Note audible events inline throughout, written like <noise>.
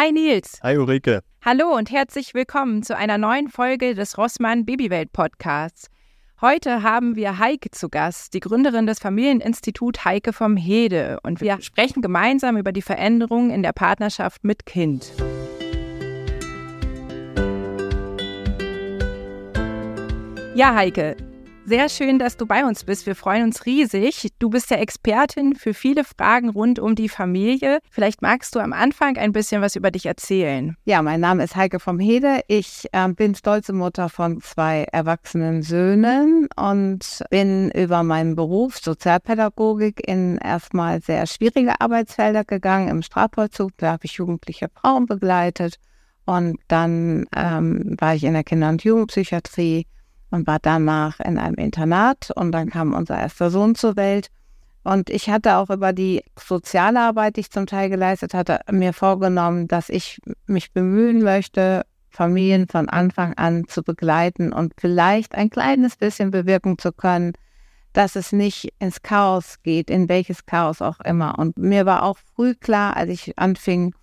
Hi Nils. Hi Ulrike. Hallo und herzlich willkommen zu einer neuen Folge des Rossmann Babywelt Podcasts. Heute haben wir Heike zu Gast, die Gründerin des Familieninstitut Heike vom Hede. Und wir sprechen gemeinsam über die Veränderungen in der Partnerschaft mit Kind. Ja, Heike, sehr schön, dass du bei uns bist. Wir freuen uns riesig. Du bist ja Expertin für viele Fragen rund um die Familie. Vielleicht magst du am Anfang ein bisschen was über dich erzählen. Ja, mein Name ist Heike vom Hede. Ich äh, bin stolze Mutter von zwei erwachsenen Söhnen und bin über meinen Beruf Sozialpädagogik in erstmal sehr schwierige Arbeitsfelder gegangen. Im Strafvollzug, da habe ich jugendliche Frauen begleitet. Und dann ähm, war ich in der Kinder- und Jugendpsychiatrie und war danach in einem Internat und dann kam unser erster Sohn zur Welt. Und ich hatte auch über die soziale Arbeit, die ich zum Teil geleistet hatte, mir vorgenommen, dass ich mich bemühen möchte, Familien von Anfang an zu begleiten und vielleicht ein kleines bisschen bewirken zu können, dass es nicht ins Chaos geht, in welches Chaos auch immer. Und mir war auch früh klar, als ich anfing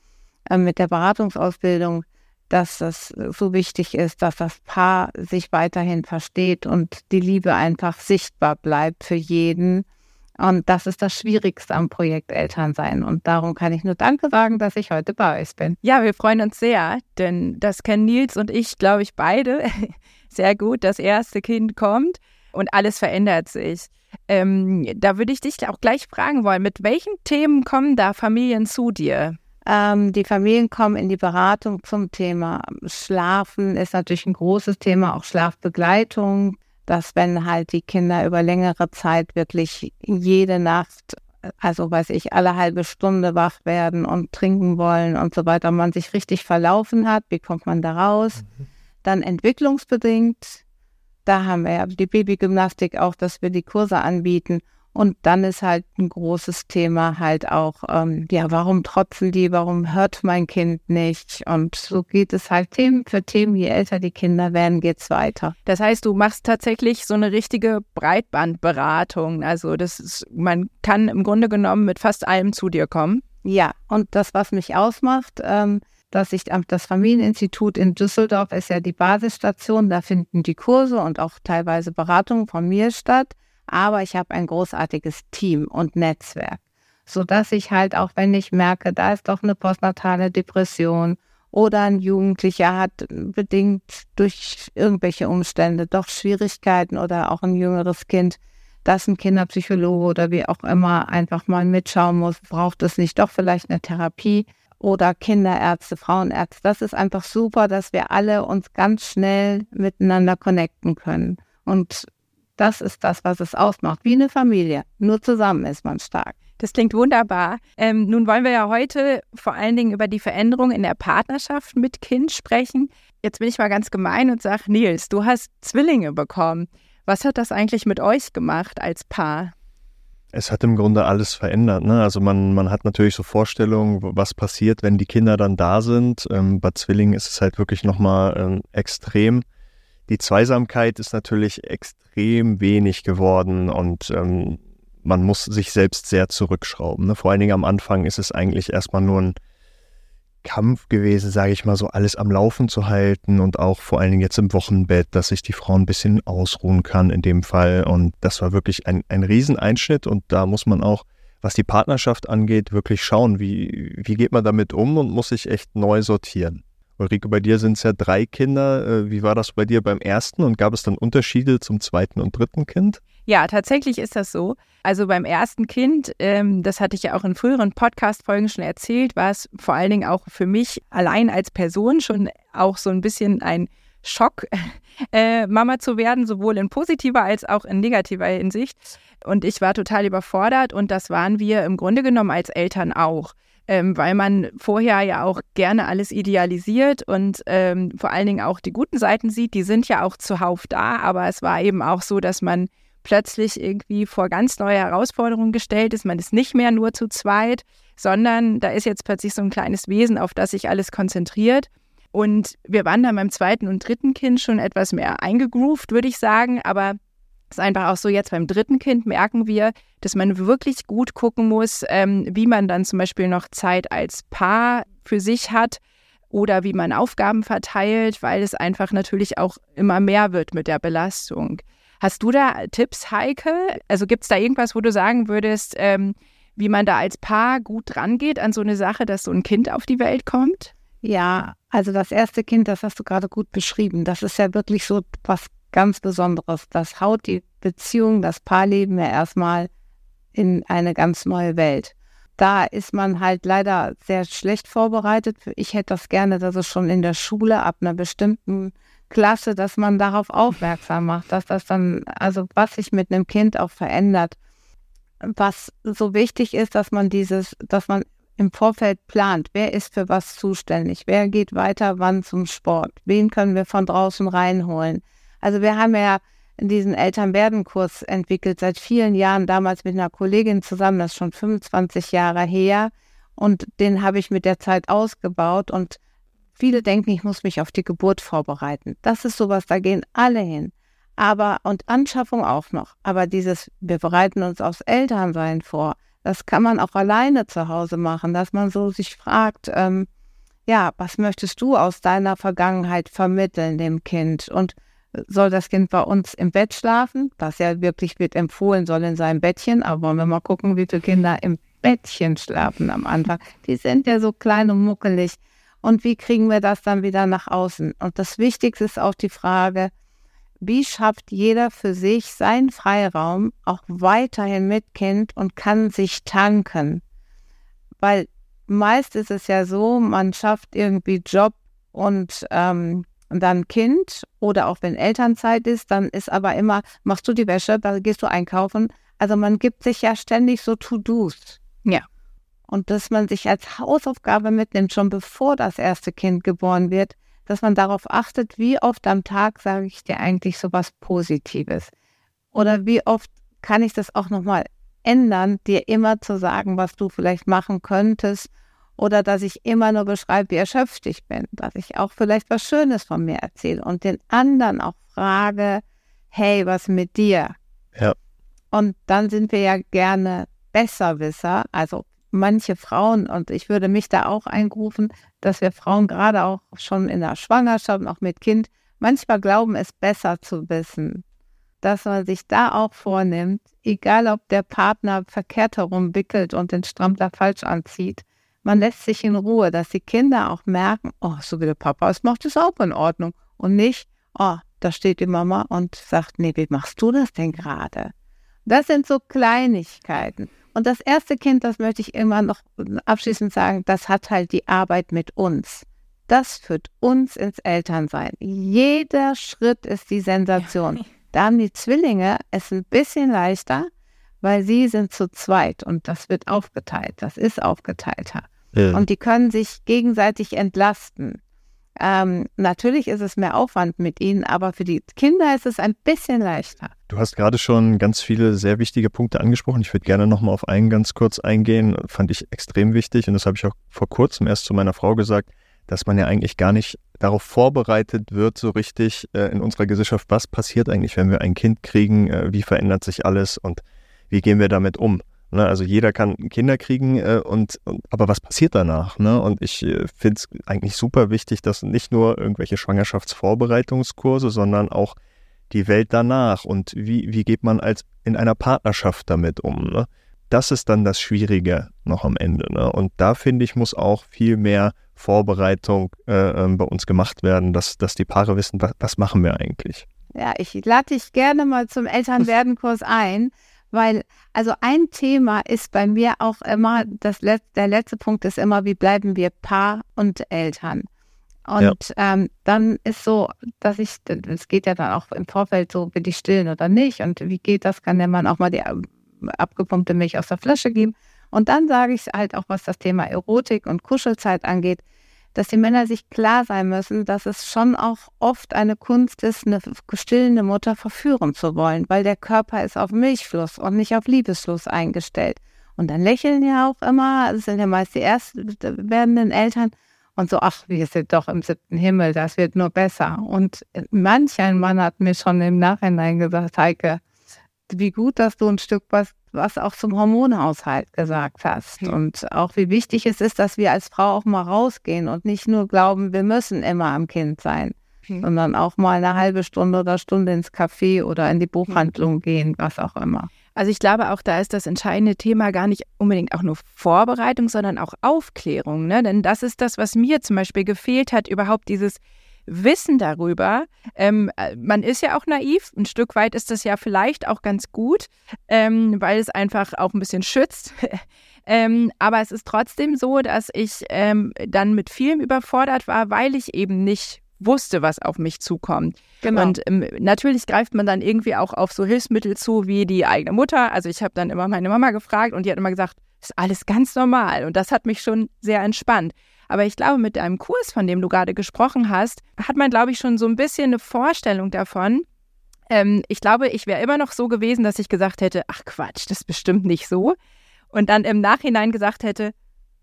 äh, mit der Beratungsausbildung, dass das so wichtig ist, dass das Paar sich weiterhin versteht und die Liebe einfach sichtbar bleibt für jeden. Und das ist das Schwierigste am Projekt Elternsein. Und darum kann ich nur Danke sagen, dass ich heute bei euch bin. Ja, wir freuen uns sehr, denn das kennen Nils und ich, glaube ich, beide <laughs> sehr gut. Das erste Kind kommt und alles verändert sich. Ähm, da würde ich dich auch gleich fragen wollen, mit welchen Themen kommen da Familien zu dir? Ähm, die Familien kommen in die Beratung zum Thema Schlafen, ist natürlich ein großes Thema, auch Schlafbegleitung, dass wenn halt die Kinder über längere Zeit wirklich jede Nacht, also weiß ich, alle halbe Stunde wach werden und trinken wollen und so weiter, man sich richtig verlaufen hat, wie kommt man da raus? Mhm. Dann entwicklungsbedingt, da haben wir ja die Babygymnastik auch, dass wir die Kurse anbieten und dann ist halt ein großes Thema halt auch, ähm, ja, warum trotzen die, warum hört mein Kind nicht? Und so geht es halt Themen für Themen. Je älter die Kinder werden, geht's weiter. Das heißt, du machst tatsächlich so eine richtige Breitbandberatung. Also das ist, man kann im Grunde genommen mit fast allem zu dir kommen. Ja, und das, was mich ausmacht, ähm, dass ich das Familieninstitut in Düsseldorf ist ja die Basisstation, da finden die Kurse und auch teilweise Beratungen von mir statt aber ich habe ein großartiges Team und Netzwerk, sodass ich halt auch, wenn ich merke, da ist doch eine postnatale Depression oder ein Jugendlicher hat bedingt durch irgendwelche Umstände doch Schwierigkeiten oder auch ein jüngeres Kind, dass ein Kinderpsychologe oder wie auch immer einfach mal mitschauen muss, braucht es nicht doch vielleicht eine Therapie oder Kinderärzte, Frauenärzte. Das ist einfach super, dass wir alle uns ganz schnell miteinander connecten können. Und das ist das, was es ausmacht, wie eine Familie. Nur zusammen ist man stark. Das klingt wunderbar. Ähm, nun wollen wir ja heute vor allen Dingen über die Veränderung in der Partnerschaft mit Kind sprechen. Jetzt bin ich mal ganz gemein und sage, Nils, du hast Zwillinge bekommen. Was hat das eigentlich mit euch gemacht als Paar? Es hat im Grunde alles verändert. Ne? Also man, man hat natürlich so Vorstellungen, was passiert, wenn die Kinder dann da sind. Ähm, bei Zwillingen ist es halt wirklich nochmal ähm, extrem die Zweisamkeit ist natürlich extrem wenig geworden und ähm, man muss sich selbst sehr zurückschrauben. Ne? Vor allen Dingen am Anfang ist es eigentlich erstmal nur ein Kampf gewesen, sage ich mal, so alles am Laufen zu halten und auch vor allen Dingen jetzt im Wochenbett, dass sich die Frau ein bisschen ausruhen kann in dem Fall. Und das war wirklich ein, ein Rieseneinschnitt und da muss man auch, was die Partnerschaft angeht, wirklich schauen, wie, wie geht man damit um und muss sich echt neu sortieren. Ulrike, bei dir sind es ja drei Kinder. Äh, wie war das bei dir beim ersten und gab es dann Unterschiede zum zweiten und dritten Kind? Ja, tatsächlich ist das so. Also beim ersten Kind, ähm, das hatte ich ja auch in früheren Podcast-Folgen schon erzählt, war es vor allen Dingen auch für mich allein als Person schon auch so ein bisschen ein Schock, <laughs> äh, Mama zu werden, sowohl in positiver als auch in negativer Hinsicht. Und ich war total überfordert und das waren wir im Grunde genommen als Eltern auch ähm, weil man vorher ja auch gerne alles idealisiert und ähm, vor allen Dingen auch die guten Seiten sieht. Die sind ja auch zuhauf da, aber es war eben auch so, dass man plötzlich irgendwie vor ganz neue Herausforderungen gestellt ist. Man ist nicht mehr nur zu zweit, sondern da ist jetzt plötzlich so ein kleines Wesen, auf das sich alles konzentriert. Und wir waren dann beim zweiten und dritten Kind schon etwas mehr eingegroovt, würde ich sagen. Aber ist einfach auch so, jetzt beim dritten Kind merken wir, dass man wirklich gut gucken muss, ähm, wie man dann zum Beispiel noch Zeit als Paar für sich hat oder wie man Aufgaben verteilt, weil es einfach natürlich auch immer mehr wird mit der Belastung. Hast du da Tipps, Heike? Also gibt es da irgendwas, wo du sagen würdest, ähm, wie man da als Paar gut rangeht an so eine Sache, dass so ein Kind auf die Welt kommt? Ja, also das erste Kind, das hast du gerade gut beschrieben. Das ist ja wirklich so was ganz Besonderes. Das haut die Beziehung, das Paarleben ja erstmal in eine ganz neue Welt. Da ist man halt leider sehr schlecht vorbereitet. Ich hätte das gerne, dass es schon in der Schule ab einer bestimmten Klasse, dass man darauf aufmerksam macht, dass das dann, also was sich mit einem Kind auch verändert. Was so wichtig ist, dass man dieses, dass man im Vorfeld plant, wer ist für was zuständig, wer geht weiter wann zum Sport, wen können wir von draußen reinholen, also wir haben ja diesen Elternwerdenkurs entwickelt seit vielen Jahren, damals mit einer Kollegin zusammen, das ist schon 25 Jahre her. Und den habe ich mit der Zeit ausgebaut. Und viele denken, ich muss mich auf die Geburt vorbereiten. Das ist sowas, da gehen alle hin. Aber, und Anschaffung auch noch. Aber dieses, wir bereiten uns aufs Elternsein vor. Das kann man auch alleine zu Hause machen, dass man so sich fragt, ähm, ja, was möchtest du aus deiner Vergangenheit vermitteln dem Kind? Und soll das Kind bei uns im Bett schlafen, was ja wirklich wird empfohlen soll in seinem Bettchen. Aber wollen wir mal gucken, wie viele Kinder im Bettchen schlafen am Anfang. Die sind ja so klein und muckelig. Und wie kriegen wir das dann wieder nach außen? Und das Wichtigste ist auch die Frage, wie schafft jeder für sich seinen Freiraum auch weiterhin mit Kind und kann sich tanken? Weil meist ist es ja so, man schafft irgendwie Job und ähm, und dann Kind oder auch wenn Elternzeit ist, dann ist aber immer, machst du die Wäsche, dann gehst du einkaufen. Also man gibt sich ja ständig so To-Dos. Ja. Und dass man sich als Hausaufgabe mitnimmt, schon bevor das erste Kind geboren wird, dass man darauf achtet, wie oft am Tag sage ich dir eigentlich so was Positives. Oder wie oft kann ich das auch nochmal ändern, dir immer zu sagen, was du vielleicht machen könntest oder dass ich immer nur beschreibe, wie erschöpft ich bin, dass ich auch vielleicht was Schönes von mir erzähle und den anderen auch frage, hey, was mit dir? Ja. Und dann sind wir ja gerne Besserwisser, also manche Frauen, und ich würde mich da auch einrufen, dass wir Frauen gerade auch schon in der Schwangerschaft, auch mit Kind, manchmal glauben, es besser zu wissen. Dass man sich da auch vornimmt, egal ob der Partner verkehrt herum wickelt und den Strampler falsch anzieht, man lässt sich in Ruhe, dass die Kinder auch merken, oh, so wie der Papa es macht, ist auch in Ordnung. Und nicht, oh, da steht die Mama und sagt, nee, wie machst du das denn gerade? Das sind so Kleinigkeiten. Und das erste Kind, das möchte ich immer noch abschließend sagen, das hat halt die Arbeit mit uns. Das führt uns ins Elternsein. Jeder Schritt ist die Sensation. Ja. Da haben die Zwillinge es ein bisschen leichter, weil sie sind zu zweit und das wird aufgeteilt. Das ist aufgeteilter. Ja. Und die können sich gegenseitig entlasten. Ähm, natürlich ist es mehr Aufwand mit ihnen, aber für die Kinder ist es ein bisschen leichter. Du hast gerade schon ganz viele sehr wichtige Punkte angesprochen. Ich würde gerne nochmal auf einen ganz kurz eingehen. Fand ich extrem wichtig und das habe ich auch vor kurzem erst zu meiner Frau gesagt, dass man ja eigentlich gar nicht darauf vorbereitet wird, so richtig äh, in unserer Gesellschaft, was passiert eigentlich, wenn wir ein Kind kriegen, äh, wie verändert sich alles und wie gehen wir damit um? Ne? Also jeder kann Kinder kriegen, äh, und, und, aber was passiert danach? Ne? Und ich äh, finde es eigentlich super wichtig, dass nicht nur irgendwelche Schwangerschaftsvorbereitungskurse, sondern auch die Welt danach und wie, wie geht man als in einer Partnerschaft damit um? Ne? Das ist dann das Schwierige noch am Ende. Ne? Und da finde ich, muss auch viel mehr Vorbereitung äh, ähm, bei uns gemacht werden, dass, dass die Paare wissen, was, was machen wir eigentlich. Ja, ich lade dich gerne mal zum Elternwerdenkurs ein. Weil, also ein Thema ist bei mir auch immer, das Let der letzte Punkt ist immer, wie bleiben wir Paar und Eltern? Und ja. ähm, dann ist so, dass ich, es geht ja dann auch im Vorfeld so, bin ich stillen oder nicht? Und wie geht das? Kann der Mann auch mal die abgepumpte Milch aus der Flasche geben? Und dann sage ich halt auch, was das Thema Erotik und Kuschelzeit angeht, dass die Männer sich klar sein müssen, dass es schon auch oft eine Kunst ist, eine stillende Mutter verführen zu wollen, weil der Körper ist auf Milchfluss und nicht auf Liebesfluss eingestellt. Und dann lächeln ja auch immer, das sind ja meist die erst werdenden Eltern, und so, ach, wir sind doch im siebten Himmel, das wird nur besser. Und manch ein Mann hat mir schon im Nachhinein gesagt, Heike, wie gut, dass du ein Stück was, was auch zum Hormonhaushalt gesagt hast. Mhm. Und auch wie wichtig es ist, dass wir als Frau auch mal rausgehen und nicht nur glauben, wir müssen immer am Kind sein, mhm. sondern auch mal eine halbe Stunde oder Stunde ins Café oder in die Buchhandlung mhm. gehen, was auch immer. Also ich glaube auch, da ist das entscheidende Thema gar nicht unbedingt auch nur Vorbereitung, sondern auch Aufklärung. Ne? Denn das ist das, was mir zum Beispiel gefehlt hat, überhaupt dieses Wissen darüber. Ähm, äh, man ist ja auch naiv. Ein Stück weit ist das ja vielleicht auch ganz gut, ähm, weil es einfach auch ein bisschen schützt. <laughs> ähm, aber es ist trotzdem so, dass ich ähm, dann mit vielem überfordert war, weil ich eben nicht wusste, was auf mich zukommt. Genau. Und ähm, natürlich greift man dann irgendwie auch auf so Hilfsmittel zu wie die eigene Mutter. Also ich habe dann immer meine Mama gefragt und die hat immer gesagt, ist alles ganz normal. Und das hat mich schon sehr entspannt. Aber ich glaube, mit deinem Kurs, von dem du gerade gesprochen hast, hat man, glaube ich, schon so ein bisschen eine Vorstellung davon. Ähm, ich glaube, ich wäre immer noch so gewesen, dass ich gesagt hätte, ach Quatsch, das ist bestimmt nicht so. Und dann im Nachhinein gesagt hätte,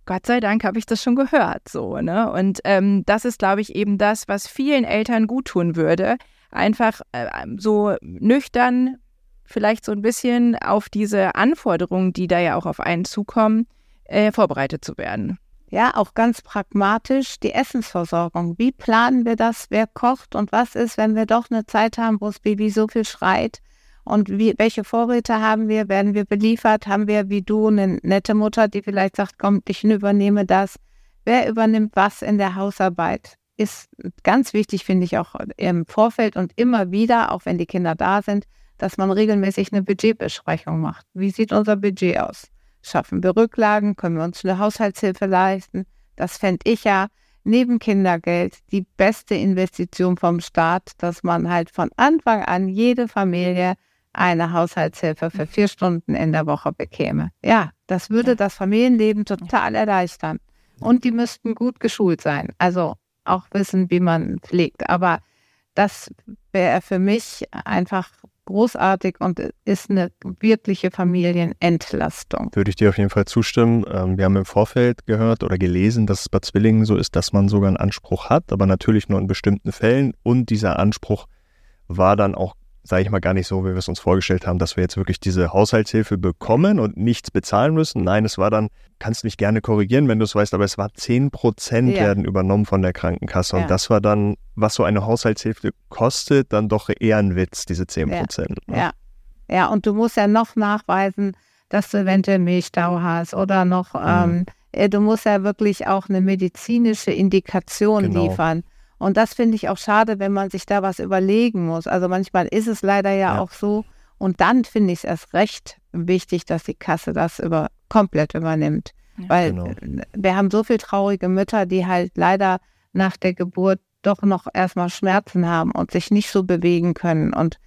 Gott sei Dank habe ich das schon gehört, so, ne? Und ähm, das ist, glaube ich, eben das, was vielen Eltern gut tun würde. Einfach äh, so nüchtern, vielleicht so ein bisschen auf diese Anforderungen, die da ja auch auf einen zukommen, äh, vorbereitet zu werden. Ja, auch ganz pragmatisch die Essensversorgung. Wie planen wir das? Wer kocht und was ist, wenn wir doch eine Zeit haben, wo das Baby so viel schreit? Und wie, welche Vorräte haben wir? Werden wir beliefert? Haben wir wie du eine nette Mutter, die vielleicht sagt, komm, ich übernehme das? Wer übernimmt was in der Hausarbeit? Ist ganz wichtig, finde ich auch im Vorfeld und immer wieder, auch wenn die Kinder da sind, dass man regelmäßig eine Budgetbesprechung macht. Wie sieht unser Budget aus? Schaffen wir Rücklagen? Können wir uns eine Haushaltshilfe leisten? Das fände ich ja neben Kindergeld die beste Investition vom Staat, dass man halt von Anfang an jede Familie eine Haushaltshilfe für vier Stunden in der Woche bekäme. Ja, das würde das Familienleben total erleichtern. Und die müssten gut geschult sein. Also auch wissen, wie man pflegt. Aber das wäre für mich einfach großartig und ist eine wirkliche Familienentlastung. Würde ich dir auf jeden Fall zustimmen. Ähm, wir haben im Vorfeld gehört oder gelesen, dass es bei Zwillingen so ist, dass man sogar einen Anspruch hat, aber natürlich nur in bestimmten Fällen. Und dieser Anspruch war dann auch sage ich mal, gar nicht so, wie wir es uns vorgestellt haben, dass wir jetzt wirklich diese Haushaltshilfe bekommen und nichts bezahlen müssen. Nein, es war dann, kannst mich gerne korrigieren, wenn du es weißt, aber es war 10 Prozent ja. werden übernommen von der Krankenkasse. Ja. Und das war dann, was so eine Haushaltshilfe kostet, dann doch eher ein Witz, diese 10 Prozent. Ja. Ne? ja. ja, und du musst ja noch nachweisen, dass du eventuell Milchstau hast oder noch, mhm. ähm, äh, du musst ja wirklich auch eine medizinische Indikation genau. liefern. Und das finde ich auch schade, wenn man sich da was überlegen muss. Also manchmal ist es leider ja, ja. auch so. Und dann finde ich es erst recht wichtig, dass die Kasse das über, komplett übernimmt. Ja, Weil genau. wir haben so viele traurige Mütter, die halt leider nach der Geburt doch noch erstmal Schmerzen haben und sich nicht so bewegen können und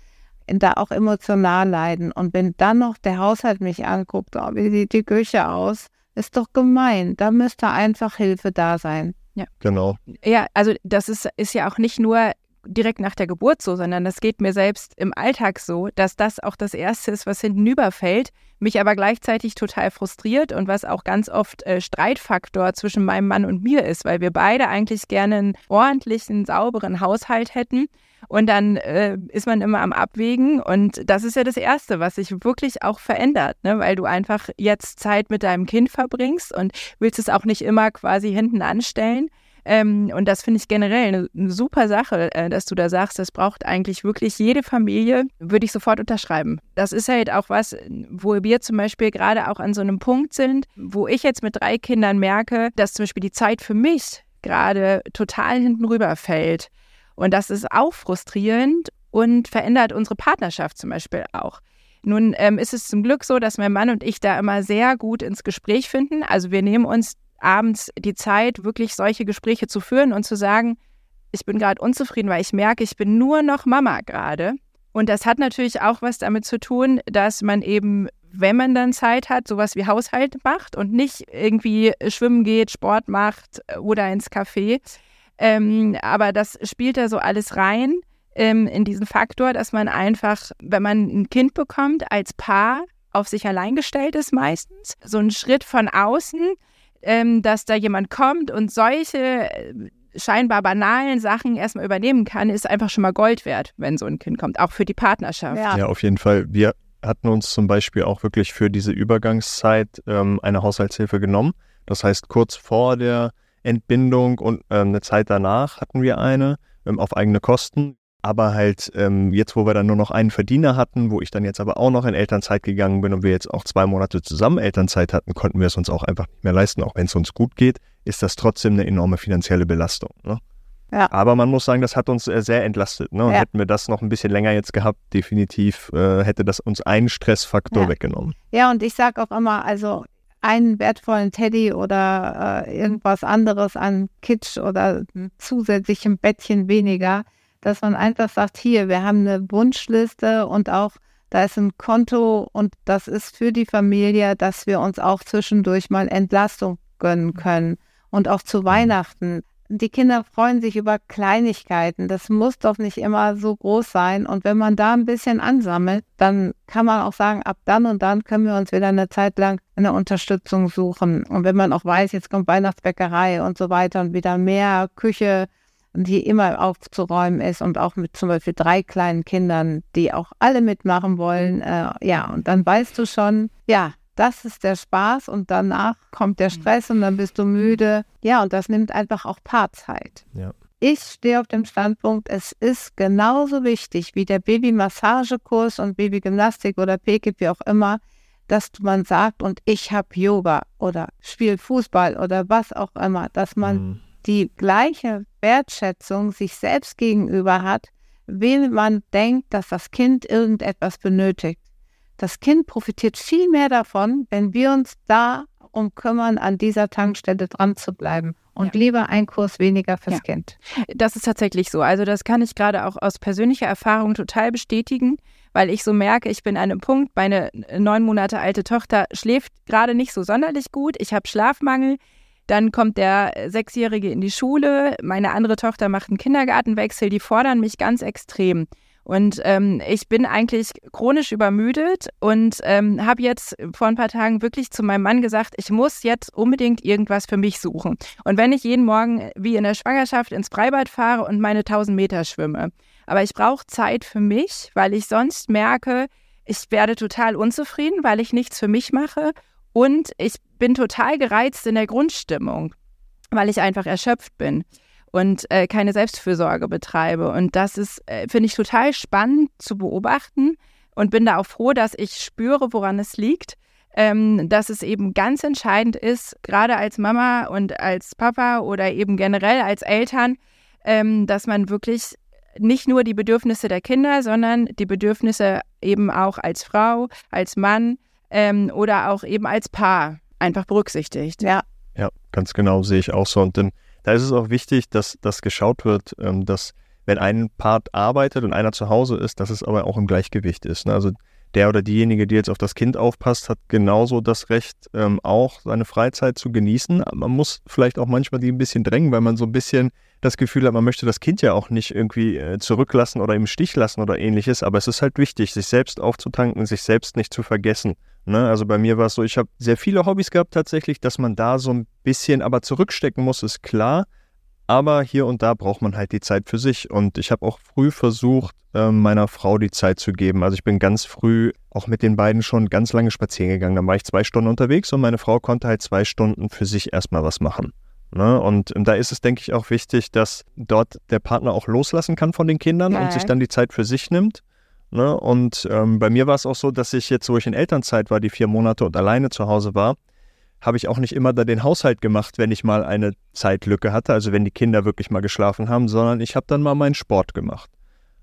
da auch emotional leiden. Und wenn dann noch der Haushalt mich anguckt, oh, wie sieht die Küche aus, ist doch gemein. Da müsste einfach Hilfe da sein. Ja. Genau. Ja, also das ist, ist ja auch nicht nur direkt nach der Geburt so, sondern das geht mir selbst im Alltag so, dass das auch das Erste ist, was hinten überfällt, mich aber gleichzeitig total frustriert und was auch ganz oft äh, Streitfaktor zwischen meinem Mann und mir ist, weil wir beide eigentlich gerne einen ordentlichen, sauberen Haushalt hätten und dann äh, ist man immer am Abwägen. Und das ist ja das Erste, was sich wirklich auch verändert, ne? weil du einfach jetzt Zeit mit deinem Kind verbringst und willst es auch nicht immer quasi hinten anstellen. Ähm, und das finde ich generell eine, eine super Sache, äh, dass du da sagst, das braucht eigentlich wirklich jede Familie, würde ich sofort unterschreiben. Das ist halt auch was, wo wir zum Beispiel gerade auch an so einem Punkt sind, wo ich jetzt mit drei Kindern merke, dass zum Beispiel die Zeit für mich gerade total hinten rüberfällt. Und das ist auch frustrierend und verändert unsere Partnerschaft zum Beispiel auch. Nun ähm, ist es zum Glück so, dass mein Mann und ich da immer sehr gut ins Gespräch finden. Also wir nehmen uns abends die Zeit, wirklich solche Gespräche zu führen und zu sagen, ich bin gerade unzufrieden, weil ich merke, ich bin nur noch Mama gerade. Und das hat natürlich auch was damit zu tun, dass man eben, wenn man dann Zeit hat, sowas wie Haushalt macht und nicht irgendwie schwimmen geht, Sport macht oder ins Café, ähm, aber das spielt da so alles rein ähm, in diesen Faktor, dass man einfach, wenn man ein Kind bekommt, als Paar auf sich allein gestellt ist meistens. So ein Schritt von außen, ähm, dass da jemand kommt und solche äh, scheinbar banalen Sachen erstmal übernehmen kann, ist einfach schon mal Gold wert, wenn so ein Kind kommt, auch für die Partnerschaft. Ja, ja auf jeden Fall. Wir hatten uns zum Beispiel auch wirklich für diese Übergangszeit ähm, eine Haushaltshilfe genommen. Das heißt, kurz vor der Entbindung und ähm, eine Zeit danach hatten wir eine ähm, auf eigene Kosten. Aber halt ähm, jetzt, wo wir dann nur noch einen Verdiener hatten, wo ich dann jetzt aber auch noch in Elternzeit gegangen bin und wir jetzt auch zwei Monate zusammen Elternzeit hatten, konnten wir es uns auch einfach nicht mehr leisten. Auch wenn es uns gut geht, ist das trotzdem eine enorme finanzielle Belastung. Ne? Ja. Aber man muss sagen, das hat uns äh, sehr entlastet. Ne? Und ja. hätten wir das noch ein bisschen länger jetzt gehabt, definitiv äh, hätte das uns einen Stressfaktor ja. weggenommen. Ja, und ich sage auch immer, also einen wertvollen Teddy oder äh, irgendwas anderes an Kitsch oder zusätzlichem Bettchen weniger dass man einfach sagt, hier, wir haben eine Wunschliste und auch da ist ein Konto und das ist für die Familie, dass wir uns auch zwischendurch mal Entlastung gönnen können. Und auch zu mhm. Weihnachten. Die Kinder freuen sich über Kleinigkeiten. Das muss doch nicht immer so groß sein. Und wenn man da ein bisschen ansammelt, dann kann man auch sagen, ab dann und dann können wir uns wieder eine Zeit lang eine Unterstützung suchen. Und wenn man auch weiß, jetzt kommt Weihnachtsbäckerei und so weiter und wieder mehr Küche, die immer aufzuräumen ist und auch mit zum Beispiel drei kleinen Kindern, die auch alle mitmachen wollen. Äh, ja, und dann weißt du schon, ja, das ist der Spaß und danach kommt der Stress und dann bist du müde. Ja, und das nimmt einfach auch Paarzeit. Ja. Ich stehe auf dem Standpunkt, es ist genauso wichtig wie der Babymassagekurs und Babygymnastik oder wie auch immer, dass man sagt, und ich habe Yoga oder spiele Fußball oder was auch immer, dass man mhm die gleiche Wertschätzung sich selbst gegenüber hat, wenn man denkt, dass das Kind irgendetwas benötigt. Das Kind profitiert viel mehr davon, wenn wir uns darum kümmern, an dieser Tankstelle dran zu bleiben und ja. lieber ein Kurs weniger fürs ja. Kind. Das ist tatsächlich so. Also das kann ich gerade auch aus persönlicher Erfahrung total bestätigen, weil ich so merke, ich bin an einem Punkt, meine neun Monate alte Tochter schläft gerade nicht so sonderlich gut. Ich habe Schlafmangel. Dann kommt der Sechsjährige in die Schule, meine andere Tochter macht einen Kindergartenwechsel, die fordern mich ganz extrem. Und ähm, ich bin eigentlich chronisch übermüdet und ähm, habe jetzt vor ein paar Tagen wirklich zu meinem Mann gesagt, ich muss jetzt unbedingt irgendwas für mich suchen. Und wenn ich jeden Morgen wie in der Schwangerschaft ins Freibad fahre und meine 1000 Meter schwimme. Aber ich brauche Zeit für mich, weil ich sonst merke, ich werde total unzufrieden, weil ich nichts für mich mache und ich bin total gereizt in der Grundstimmung, weil ich einfach erschöpft bin und äh, keine Selbstfürsorge betreibe. Und das ist, äh, finde ich, total spannend zu beobachten und bin da auch froh, dass ich spüre, woran es liegt. Ähm, dass es eben ganz entscheidend ist, gerade als Mama und als Papa oder eben generell als Eltern, ähm, dass man wirklich nicht nur die Bedürfnisse der Kinder, sondern die Bedürfnisse eben auch als Frau, als Mann, ähm, oder auch eben als Paar einfach berücksichtigt. Ja. Ja, ganz genau sehe ich auch so. Und dann, da ist es auch wichtig, dass das geschaut wird, ähm, dass wenn ein Part arbeitet und einer zu Hause ist, dass es aber auch im Gleichgewicht ist. Ne? Also der oder diejenige, die jetzt auf das Kind aufpasst, hat genauso das Recht, ähm, auch seine Freizeit zu genießen. Man muss vielleicht auch manchmal die ein bisschen drängen, weil man so ein bisschen das Gefühl hat, man möchte das Kind ja auch nicht irgendwie äh, zurücklassen oder im Stich lassen oder ähnliches. Aber es ist halt wichtig, sich selbst aufzutanken, sich selbst nicht zu vergessen. Ne? Also bei mir war es so, ich habe sehr viele Hobbys gehabt tatsächlich, dass man da so ein bisschen aber zurückstecken muss, ist klar. Aber hier und da braucht man halt die Zeit für sich. Und ich habe auch früh versucht, äh, meiner Frau die Zeit zu geben. Also ich bin ganz früh auch mit den beiden schon ganz lange spazieren gegangen. Dann war ich zwei Stunden unterwegs und meine Frau konnte halt zwei Stunden für sich erstmal was machen. Ne? Und da ist es, denke ich, auch wichtig, dass dort der Partner auch loslassen kann von den Kindern ja. und sich dann die Zeit für sich nimmt. Ne? Und ähm, bei mir war es auch so, dass ich jetzt, wo ich in Elternzeit war, die vier Monate und alleine zu Hause war, habe ich auch nicht immer da den Haushalt gemacht, wenn ich mal eine Zeitlücke hatte, also wenn die Kinder wirklich mal geschlafen haben, sondern ich habe dann mal meinen Sport gemacht.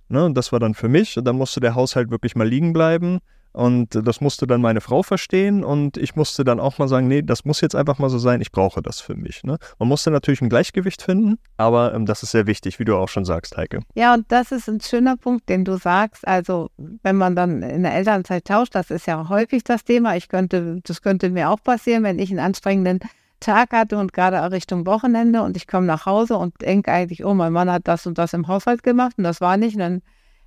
Ne? Und das war dann für mich. Und dann musste der Haushalt wirklich mal liegen bleiben. Und das musste dann meine Frau verstehen und ich musste dann auch mal sagen, nee, das muss jetzt einfach mal so sein, ich brauche das für mich. Ne? Man musste natürlich ein Gleichgewicht finden, aber ähm, das ist sehr wichtig, wie du auch schon sagst, Heike. Ja, und das ist ein schöner Punkt, den du sagst. Also, wenn man dann in der Elternzeit tauscht, das ist ja häufig das Thema. Ich könnte, das könnte mir auch passieren, wenn ich einen anstrengenden Tag hatte und gerade Richtung Wochenende und ich komme nach Hause und denke eigentlich, oh, mein Mann hat das und das im Haushalt gemacht und das war nicht. Und dann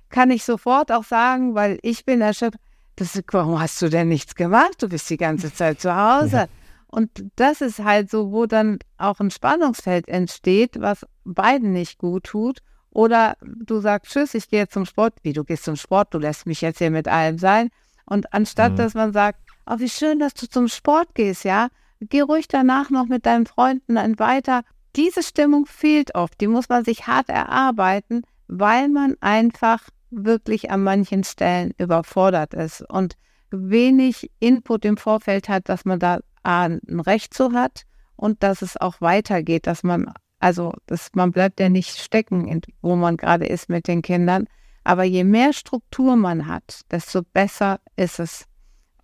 kann ich sofort auch sagen, weil ich bin erschöpft, das, warum hast du denn nichts gemacht? Du bist die ganze Zeit zu Hause. Ja. Und das ist halt so, wo dann auch ein Spannungsfeld entsteht, was beiden nicht gut tut. Oder du sagst, tschüss, ich gehe jetzt zum Sport. Wie, du gehst zum Sport, du lässt mich jetzt hier mit allem sein. Und anstatt, Mhm. dass man sagt, oh, wie schön, dass du zum Sport gehst, ja, geh ruhig danach noch mit deinen Freunden ein weiter. Diese Stimmung fehlt oft. Die muss man sich hart erarbeiten, weil man einfach wirklich an manchen Stellen überfordert ist und wenig Input im Vorfeld hat, dass man da ein Recht zu hat und dass es auch weitergeht, dass man, also dass man bleibt ja nicht stecken, wo man gerade ist mit den Kindern. Aber je mehr Struktur man hat, desto besser ist es.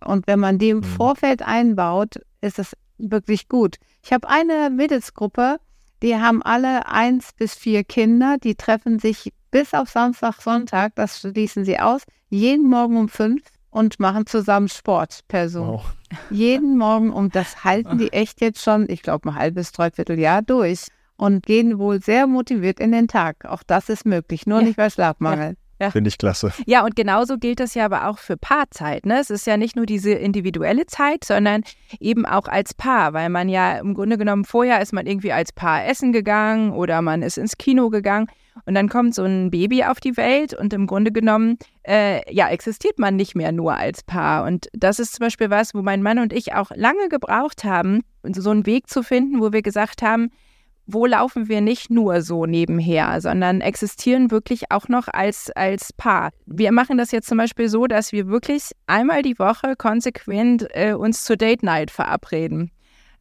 Und wenn man die im Mhm. Vorfeld einbaut, ist es wirklich gut. Ich habe eine Mädelsgruppe, die haben alle eins bis vier Kinder, die treffen sich bis auf Samstag, Sonntag, das schließen sie aus, jeden Morgen um fünf und machen zusammen Sport per Zoom. Wow. <laughs> Jeden Morgen und das halten die echt jetzt schon, ich glaube, ein halbes, dreiviertel Jahr durch und gehen wohl sehr motiviert in den Tag. Auch das ist möglich, nur Ja. nicht bei Schlafmangel. Finde ich klasse. Ja, und genauso gilt das ja aber auch für Paarzeit. Ne? Es ist ja nicht nur diese individuelle Zeit, sondern eben auch als Paar, weil man ja im Grunde genommen vorher ist man irgendwie als Paar essen gegangen oder man ist ins Kino gegangen und dann kommt so ein Baby auf die Welt und im Grunde genommen äh, ja existiert man nicht mehr nur als Paar. Und das ist zum Beispiel was, wo mein Mann und ich auch lange gebraucht haben, so einen Weg zu finden, wo wir gesagt haben, wo laufen wir nicht nur so nebenher, sondern existieren wirklich auch noch als, als Paar. Wir machen das jetzt zum Beispiel so, dass wir wirklich einmal die Woche konsequent äh, uns zur Date Night verabreden.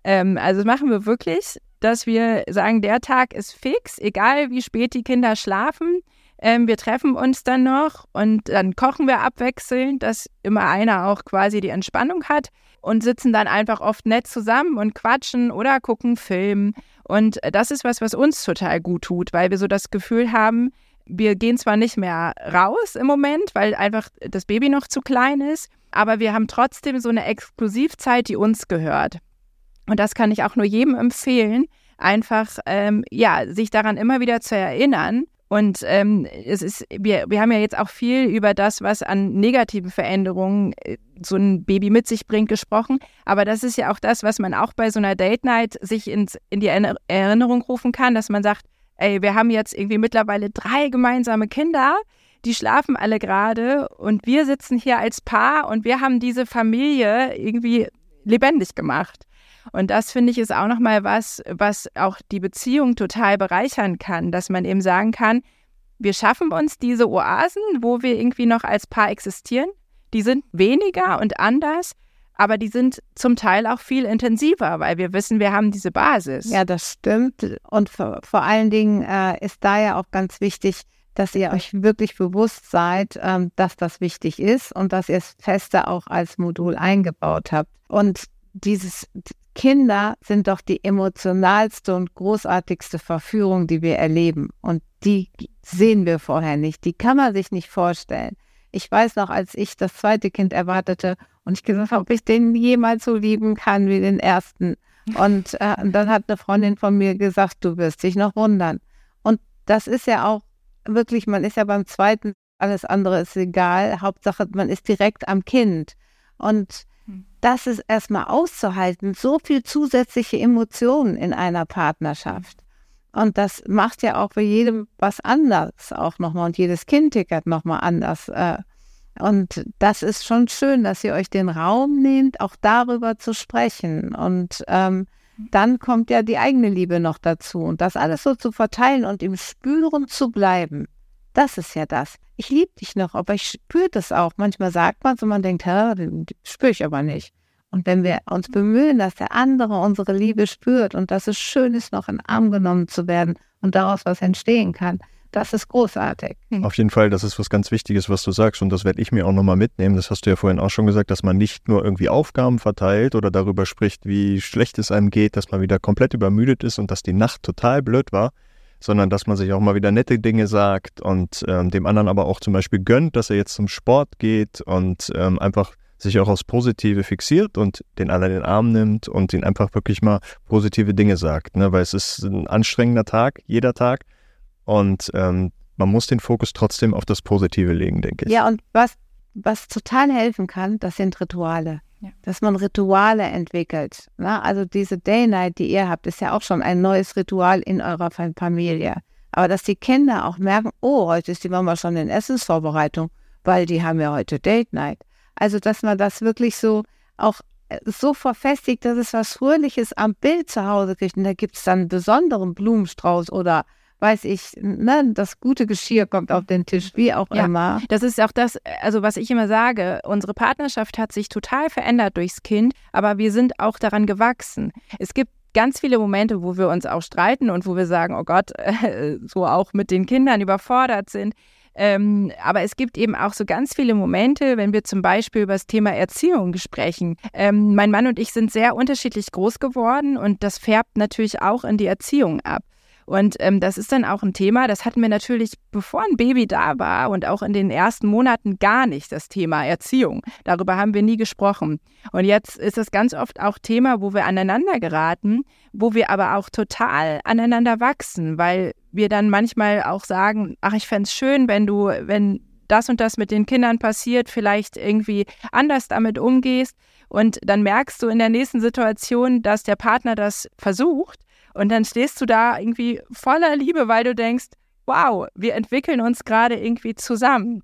Ähm, also machen wir wirklich, dass wir sagen, der Tag ist fix, egal wie spät die Kinder schlafen. Ähm, wir treffen uns dann noch und dann kochen wir abwechselnd, dass immer einer auch quasi die Entspannung hat und sitzen dann einfach oft nett zusammen und quatschen oder gucken Film. Und das ist was, was uns total gut tut, weil wir so das Gefühl haben, wir gehen zwar nicht mehr raus im Moment, weil einfach das Baby noch zu klein ist, aber wir haben trotzdem so eine Exklusivzeit, die uns gehört. Und das kann ich auch nur jedem empfehlen, einfach ähm, ja sich daran immer wieder zu erinnern. Und ähm, es ist, wir, wir haben ja jetzt auch viel über das, was an negativen Veränderungen äh, so ein Baby mit sich bringt, gesprochen. Aber das ist ja auch das, was man auch bei so einer Date Night sich ins, in die Erinner- Erinnerung rufen kann, dass man sagt, ey, wir haben jetzt irgendwie mittlerweile drei gemeinsame Kinder, die schlafen alle gerade und wir sitzen hier als Paar und wir haben diese Familie irgendwie lebendig gemacht. Und das finde ich ist auch nochmal was, was auch die Beziehung total bereichern kann, dass man eben sagen kann, wir schaffen uns diese Oasen, wo wir irgendwie noch als Paar existieren. Die sind weniger und anders, aber die sind zum Teil auch viel intensiver, weil wir wissen, wir haben diese Basis. Ja, das stimmt. Und vor, vor allen Dingen äh, ist da ja auch ganz wichtig, dass ihr euch wirklich bewusst seid, ähm, dass das wichtig ist und dass ihr es fester auch als Modul eingebaut habt. Und dieses Kinder sind doch die emotionalste und großartigste Verführung, die wir erleben. Und die sehen wir vorher nicht. Die kann man sich nicht vorstellen. Ich weiß noch, als ich das zweite Kind erwartete und ich gesagt habe, ob ich den jemals so lieben kann wie den ersten. Und, äh, dann hat eine Freundin von mir gesagt, du wirst dich noch wundern. Und das ist ja auch wirklich, man ist ja beim zweiten, alles andere ist egal. Hauptsache, man ist direkt am Kind. Und das ist erstmal auszuhalten, so viel zusätzliche Emotionen in einer Partnerschaft. Und das macht ja auch für jedem was anders auch nochmal und jedes Kind tickert nochmal anders. äh. Und das ist schon schön, dass ihr euch den Raum nehmt, auch darüber zu sprechen. Und ähm, dann kommt ja die eigene Liebe noch dazu. Und das alles so zu verteilen und im Spüren zu bleiben, das ist ja das. Ich liebe dich noch, aber ich spüre das auch. Manchmal sagt man es und man denkt, hä, spüre ich aber nicht. Und wenn wir uns bemühen, dass der andere unsere Liebe spürt und dass es schön ist, noch in Arm genommen zu werden und daraus was entstehen kann, das ist großartig. Auf jeden Fall, das ist was ganz Wichtiges, was du sagst und das werde ich mir auch nochmal mitnehmen. Das hast du ja vorhin auch schon gesagt, dass man nicht nur irgendwie Aufgaben verteilt oder darüber spricht, wie schlecht es einem geht, dass man wieder komplett übermüdet ist und dass die Nacht total blöd war, sondern dass man sich auch mal wieder nette Dinge sagt und ähm, dem anderen aber auch zum Beispiel gönnt, dass er jetzt zum Sport geht und ähm, einfach sich auch aufs Positive fixiert und den anderen in den Arm nimmt und ihn einfach wirklich mal positive Dinge sagt. Ne? Weil es ist ein anstrengender Tag, jeder Tag. Und ähm, man muss den Fokus trotzdem auf das Positive legen, denke ich. Ja, und was, was total helfen kann, das sind Rituale. Ja. Dass man Rituale entwickelt. Ne? Also diese Day Night, die ihr habt, ist ja auch schon ein neues Ritual in eurer Familie. Aber dass die Kinder auch merken, oh, heute ist die Mama schon in Essensvorbereitung, weil die haben ja heute Date Night. Also, dass man das wirklich so auch äh, so verfestigt, dass es was Fröhliches am Bild zu Hause kriegt. Und da gibt es dann einen besonderen Blumenstrauß oder weiß ich, ne, das gute Geschirr kommt auf den Tisch, wie auch ja, immer. Das ist auch das, also was ich immer sage, unsere Partnerschaft hat sich total verändert durchs Kind, aber wir sind auch daran gewachsen. Es gibt ganz viele Momente, wo wir uns auch streiten und wo wir sagen, oh Gott, äh, <laughs> so auch mit den Kindern überfordert sind. Ähm, aber es gibt eben auch so ganz viele Momente, wenn wir zum Beispiel über das Thema Erziehung sprechen. Ähm, mein Mann und ich sind sehr unterschiedlich groß geworden und das färbt natürlich auch in die Erziehung ab. Und ähm, das ist dann auch ein Thema, das hatten wir natürlich, bevor ein Baby da war und auch in den ersten Monaten gar nicht, das Thema Erziehung. Darüber haben wir nie gesprochen. Und jetzt ist das ganz oft auch Thema, wo wir aneinander geraten, wo wir aber auch total aneinander wachsen, weil wir dann manchmal auch sagen, ach, ich fände es schön, wenn du, wenn das und das mit den Kindern passiert, vielleicht irgendwie anders damit umgehst. Und dann merkst du in der nächsten Situation, dass der Partner das versucht und dann stehst du da irgendwie voller Liebe, weil du denkst, wow, wir entwickeln uns gerade irgendwie zusammen.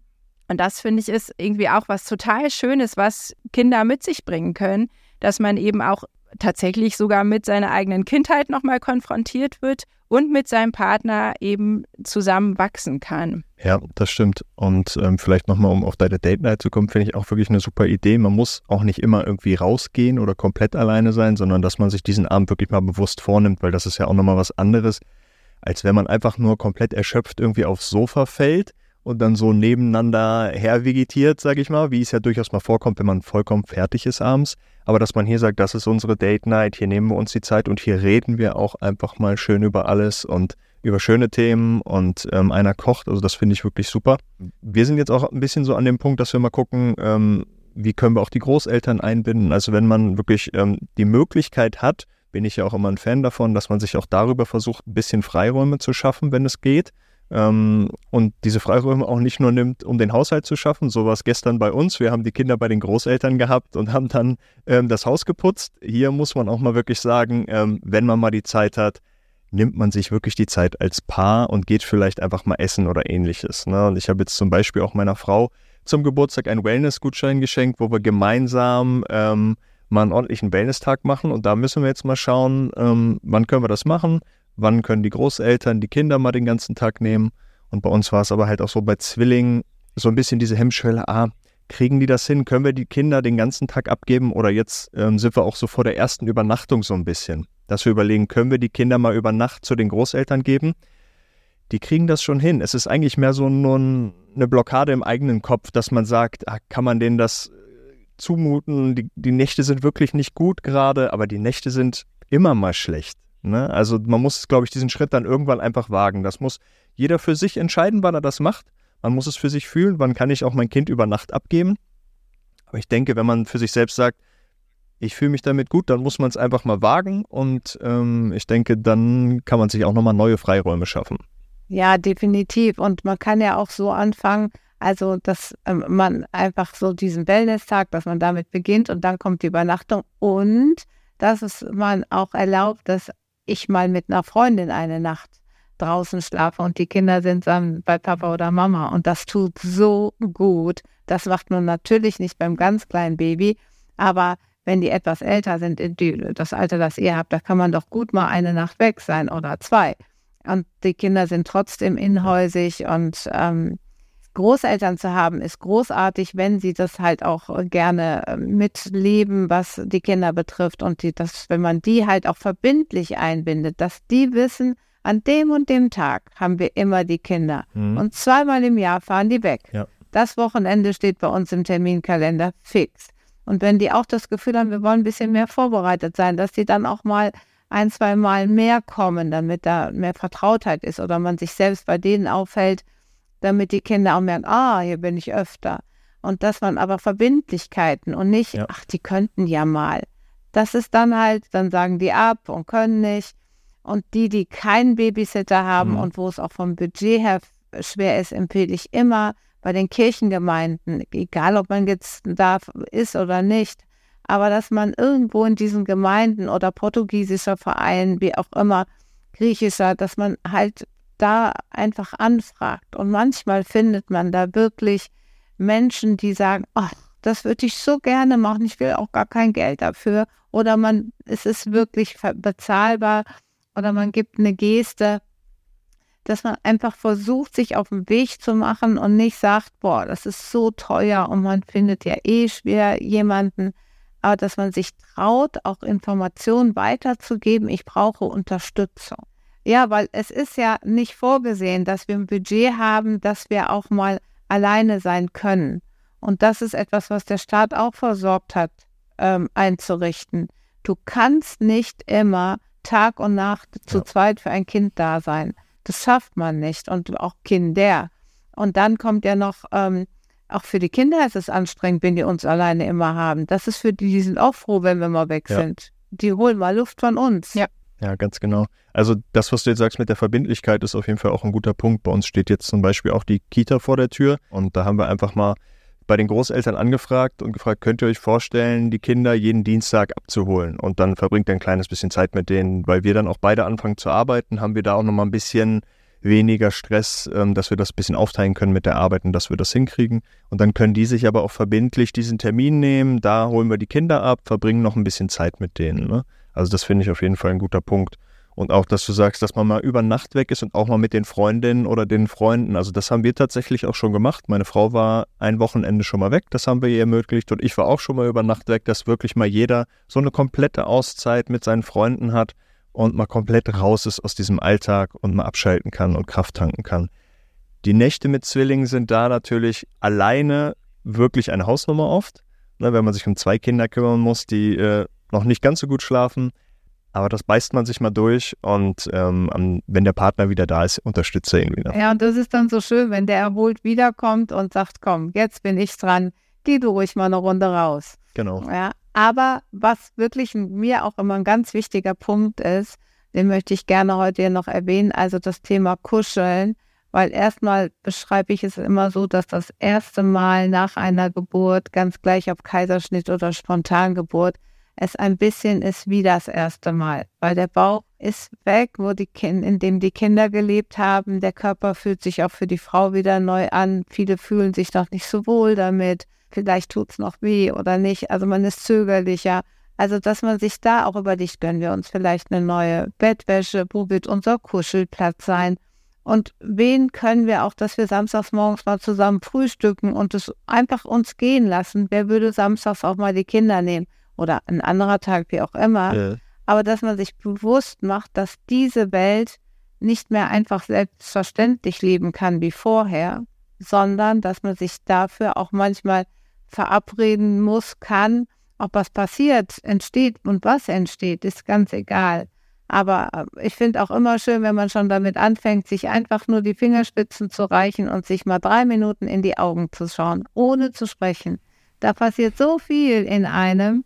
Und das finde ich ist irgendwie auch was total Schönes, was Kinder mit sich bringen können, dass man eben auch tatsächlich sogar mit seiner eigenen Kindheit nochmal konfrontiert wird und mit seinem Partner eben zusammen wachsen kann. Ja, das stimmt. Und ähm, vielleicht nochmal, um auf deine Date Night zu kommen, finde ich auch wirklich eine super Idee. Man muss auch nicht immer irgendwie rausgehen oder komplett alleine sein, sondern dass man sich diesen Abend wirklich mal bewusst vornimmt, weil das ist ja auch nochmal was anderes, als wenn man einfach nur komplett erschöpft irgendwie aufs Sofa fällt und dann so nebeneinander hervegetiert, sage ich mal, wie es ja durchaus mal vorkommt, wenn man vollkommen fertig ist abends. Aber dass man hier sagt, das ist unsere Date Night, hier nehmen wir uns die Zeit und hier reden wir auch einfach mal schön über alles und über schöne Themen und ähm, einer kocht. Also das finde ich wirklich super. Wir sind jetzt auch ein bisschen so an dem Punkt, dass wir mal gucken, ähm, wie können wir auch die Großeltern einbinden. Also wenn man wirklich ähm, die Möglichkeit hat, bin ich ja auch immer ein Fan davon, dass man sich auch darüber versucht, ein bisschen Freiräume zu schaffen, wenn es geht ähm, und diese Freiräume auch nicht nur nimmt, um den Haushalt zu schaffen. So war es gestern bei uns. Wir haben die Kinder bei den Großeltern gehabt und haben dann ähm, das Haus geputzt. Hier muss man auch mal wirklich sagen, ähm, wenn man mal die Zeit hat, nimmt man sich wirklich die Zeit als Paar und geht vielleicht einfach mal essen oder ähnliches. Ne? Und ich habe jetzt zum Beispiel auch meiner Frau zum Geburtstag einen Wellness-Gutschein geschenkt, wo wir gemeinsam ähm, mal einen ordentlichen Wellness-Tag machen. Und da müssen wir jetzt mal schauen, ähm, wann können wir das machen wann können die Großeltern die Kinder mal den ganzen Tag nehmen. Und bei uns war es aber halt auch so bei Zwillingen so ein bisschen diese Hemmschwelle, ah, kriegen die das hin? Können wir die Kinder den ganzen Tag abgeben? Oder jetzt ähm, sind wir auch so vor der ersten Übernachtung so ein bisschen, dass wir überlegen, können wir die Kinder mal über Nacht zu den Großeltern geben? Die kriegen das schon hin. Es ist eigentlich mehr so nur eine Blockade im eigenen Kopf, dass man sagt, ah, kann man denen das äh, zumuten? Die, die Nächte sind wirklich nicht gut gerade, aber die Nächte sind immer mal schlecht. Ne? Also man muss, glaube ich, diesen Schritt dann irgendwann einfach wagen. Das muss jeder für sich entscheiden, wann er das macht. Man muss es für sich fühlen, wann kann ich auch mein Kind über Nacht abgeben. Aber ich denke, wenn man für sich selbst sagt, ich fühle mich damit gut, dann muss man es einfach mal wagen und ähm, ich denke, dann kann man sich auch nochmal neue Freiräume schaffen. Ja, definitiv. Und man kann ja auch so anfangen, also dass ähm, man einfach so diesen Wellness-Tag, dass man damit beginnt und dann kommt die Übernachtung und dass es man auch erlaubt, dass ich mal mit einer Freundin eine Nacht draußen schlafe und die Kinder sind dann bei Papa oder Mama und das tut so gut. Das macht man natürlich nicht beim ganz kleinen Baby, aber wenn die etwas älter sind, das Alter, das ihr habt, da kann man doch gut mal eine Nacht weg sein oder zwei. Und die Kinder sind trotzdem inhäusig und ähm, Großeltern zu haben, ist großartig, wenn sie das halt auch gerne äh, mitleben, was die Kinder betrifft und die, das, wenn man die halt auch verbindlich einbindet, dass die wissen, an dem und dem Tag haben wir immer die Kinder mhm. und zweimal im Jahr fahren die weg. Ja. Das Wochenende steht bei uns im Terminkalender fix. Und wenn die auch das Gefühl haben, wir wollen ein bisschen mehr vorbereitet sein, dass die dann auch mal ein, zwei Mal mehr kommen, damit da mehr Vertrautheit ist oder man sich selbst bei denen aufhält, damit die Kinder auch merken, ah, hier bin ich öfter. Und dass man aber Verbindlichkeiten und nicht, ja. ach, die könnten ja mal. Das ist dann halt, dann sagen die ab und können nicht. Und die, die keinen Babysitter haben mhm. und wo es auch vom Budget her schwer ist, empfehle ich immer bei den Kirchengemeinden, egal ob man jetzt da ist oder nicht, aber dass man irgendwo in diesen Gemeinden oder portugiesischer Verein, wie auch immer, griechischer, dass man halt da einfach anfragt. Und manchmal findet man da wirklich Menschen, die sagen, ach, das würde ich so gerne machen, ich will auch gar kein Geld dafür. Oder man, es ist wirklich bezahlbar oder man gibt eine Geste, dass man einfach versucht, sich auf den Weg zu machen und nicht sagt, boah, das ist so teuer und man findet ja eh schwer jemanden, aber dass man sich traut, auch Informationen weiterzugeben, ich brauche Unterstützung. Ja, weil es ist ja nicht vorgesehen, dass wir ein Budget haben, dass wir auch mal alleine sein können. Und das ist etwas, was der Staat auch versorgt hat, ähm, einzurichten. Du kannst nicht immer Tag und Nacht zu ja. zweit für ein Kind da sein. Das schafft man nicht und auch Kinder. Und dann kommt ja noch, ähm, auch für die Kinder ist es anstrengend, wenn die uns alleine immer haben. Das ist für die, die sind auch froh, wenn wir mal weg ja. sind. Die holen mal Luft von uns. Ja. Ja, ganz genau. Also das, was du jetzt sagst mit der Verbindlichkeit, ist auf jeden Fall auch ein guter Punkt. Bei uns steht jetzt zum Beispiel auch die Kita vor der Tür und da haben wir einfach mal bei den Großeltern angefragt und gefragt, könnt ihr euch vorstellen, die Kinder jeden Dienstag abzuholen? Und dann verbringt ihr ein kleines bisschen Zeit mit denen, weil wir dann auch beide anfangen zu arbeiten, haben wir da auch nochmal ein bisschen weniger Stress, ähm, dass wir das ein bisschen aufteilen können mit der Arbeit und dass wir das hinkriegen. Und dann können die sich aber auch verbindlich diesen Termin nehmen, da holen wir die Kinder ab, verbringen noch ein bisschen Zeit mit denen. Ne? Also das finde ich auf jeden Fall ein guter Punkt. Und auch, dass du sagst, dass man mal über Nacht weg ist und auch mal mit den Freundinnen oder den Freunden. Also das haben wir tatsächlich auch schon gemacht. Meine Frau war ein Wochenende schon mal weg, das haben wir ihr ermöglicht. Und ich war auch schon mal über Nacht weg, dass wirklich mal jeder so eine komplette Auszeit mit seinen Freunden hat und mal komplett raus ist aus diesem Alltag und mal abschalten kann und Kraft tanken kann. Die Nächte mit Zwillingen sind da natürlich alleine wirklich eine Hausnummer oft. Ne, wenn man sich um zwei Kinder kümmern muss, die äh, noch nicht ganz so gut schlafen aber das beißt man sich mal durch und ähm, wenn der Partner wieder da ist, unterstützt er ihn wieder. Ja, und das ist dann so schön, wenn der erholt wiederkommt und sagt, komm, jetzt bin ich dran, geh du ruhig mal eine Runde raus. Genau. Ja, aber was wirklich mir auch immer ein ganz wichtiger Punkt ist, den möchte ich gerne heute hier noch erwähnen, also das Thema Kuscheln, weil erstmal beschreibe ich es immer so, dass das erste Mal nach einer Geburt, ganz gleich ob Kaiserschnitt oder Spontangeburt, es ein bisschen ist wie das erste Mal, weil der Bauch ist weg, wo die kind, in dem die Kinder gelebt haben. Der Körper fühlt sich auch für die Frau wieder neu an. Viele fühlen sich noch nicht so wohl damit. Vielleicht tut es noch weh oder nicht. Also man ist zögerlicher. Also, dass man sich da auch überlegt, gönnen wir uns vielleicht eine neue Bettwäsche, wo wird unser Kuschelplatz sein? Und wen können wir auch, dass wir samstags morgens mal zusammen frühstücken und es einfach uns gehen lassen? Wer würde samstags auch mal die Kinder nehmen? Oder ein anderer Tag, wie auch immer. Ja. Aber dass man sich bewusst macht, dass diese Welt nicht mehr einfach selbstverständlich leben kann wie vorher, sondern dass man sich dafür auch manchmal verabreden muss, kann, ob was passiert, entsteht und was entsteht, ist ganz egal. Aber äh, ich finde auch immer schön, wenn man schon damit anfängt, sich einfach nur die Fingerspitzen zu reichen und sich mal drei Minuten in die Augen zu schauen, ohne zu sprechen. Da passiert so viel in einem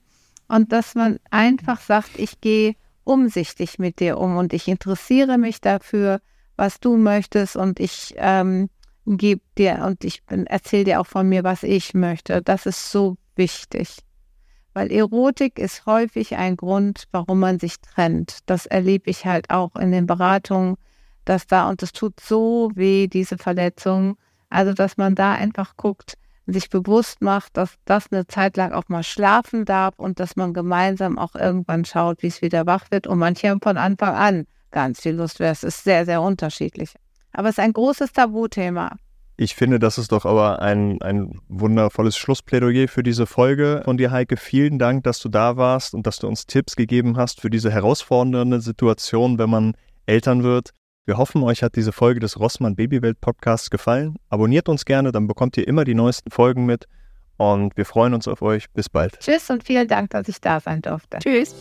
und dass man einfach sagt, ich gehe umsichtig mit dir um und ich interessiere mich dafür, was du möchtest und ich ähm, gebe dir und ich erzähle dir auch von mir, was ich möchte. Das ist so wichtig. Weil Erotik ist häufig ein Grund, warum man sich trennt. Das erlebe ich halt auch in den Beratungen, dass da, und es tut so weh, diese Verletzung. Also, dass man da einfach guckt, sich bewusst macht, dass das eine Zeit lang auch mal schlafen darf und dass man gemeinsam auch irgendwann schaut, wie es wieder wach wird. Und manche haben von Anfang an ganz viel Lust. Es ist sehr, sehr unterschiedlich. Aber es ist ein großes Tabuthema. Ich finde, das ist doch aber ein, ein wundervolles Schlussplädoyer für diese Folge von dir, Heike. Vielen Dank, dass du da warst und dass du uns Tipps gegeben hast für diese herausfordernde Situation, wenn man Eltern wird. Wir hoffen, euch hat diese Folge des Rossmann Babywelt Podcasts gefallen. Abonniert uns gerne, dann bekommt ihr immer die neuesten Folgen mit. Und wir freuen uns auf euch. Bis bald. Tschüss und vielen Dank, dass ich da sein durfte. Tschüss.